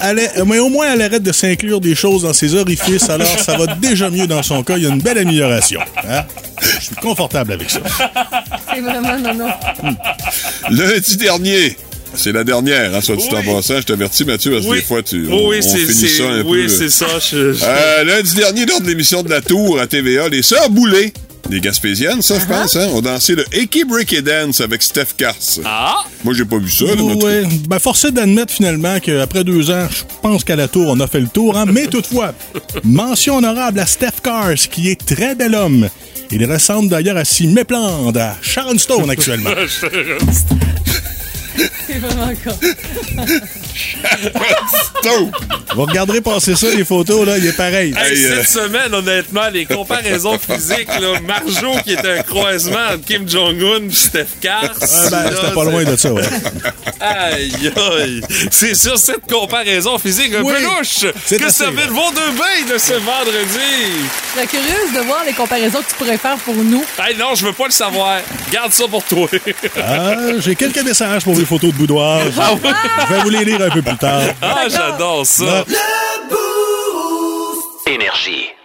Elle- elle mais au moins, elle arrête de s'inclure des choses dans ses orifices, alors ça va déjà mieux dans son cas. Il y a une belle amélioration. hein. Je suis confortable avec ça. C'est vraiment non, non. Lundi dernier, c'est la dernière, hein, soit dit en Oui. passant, je t'avertis, Mathieu, parce que Oui. des fois, tu, Oui, on, oui, on finit ça un oui, peu. c'est ça. je- je- Euh, lundi dernier, lors de l'émission de la Tour à TVA, les Sœurs Boulay, les Gaspésiennes, ça, Uh-huh. je pense, hein, ont dansé le Eki Breaky Dance avec Steph Kars. Ah! Moi, j'ai pas vu ça, là, en cas, Ouais, ben forcé d'admettre finalement qu'après deux ans, je pense qu'à la tour, on a fait le tour. Hein? Mais toutefois, mention honorable à Steph Cars, qui est très bel homme. Il ressemble d'ailleurs à s'y méplande à Sharon Stone actuellement. C'est vraiment con. Tôt! Vous regarderez passer ça, les photos, là, il est pareil. Hey, Hey, euh, cette semaine, honnêtement, les comparaisons physiques, là, Marjo qui est un croisement entre Kim Jong-un et Steph Kars. Ah, ben, c'était pas loin de ça, ouais. Aïe, aïe. C'est sur cette comparaison physique un Oui, peu louche c'est que assez, ça fait là. vos deux bains de ce vendredi. Je serais curieuse de voir les comparaisons que tu pourrais faire pour nous. Hey, non, je veux pas le savoir. Garde ça pour toi. Ah, j'ai quelques messages pour les photos de boudoir. Je vais vous les lire un peu plus tard. Ah, j'adore ça. Énergie.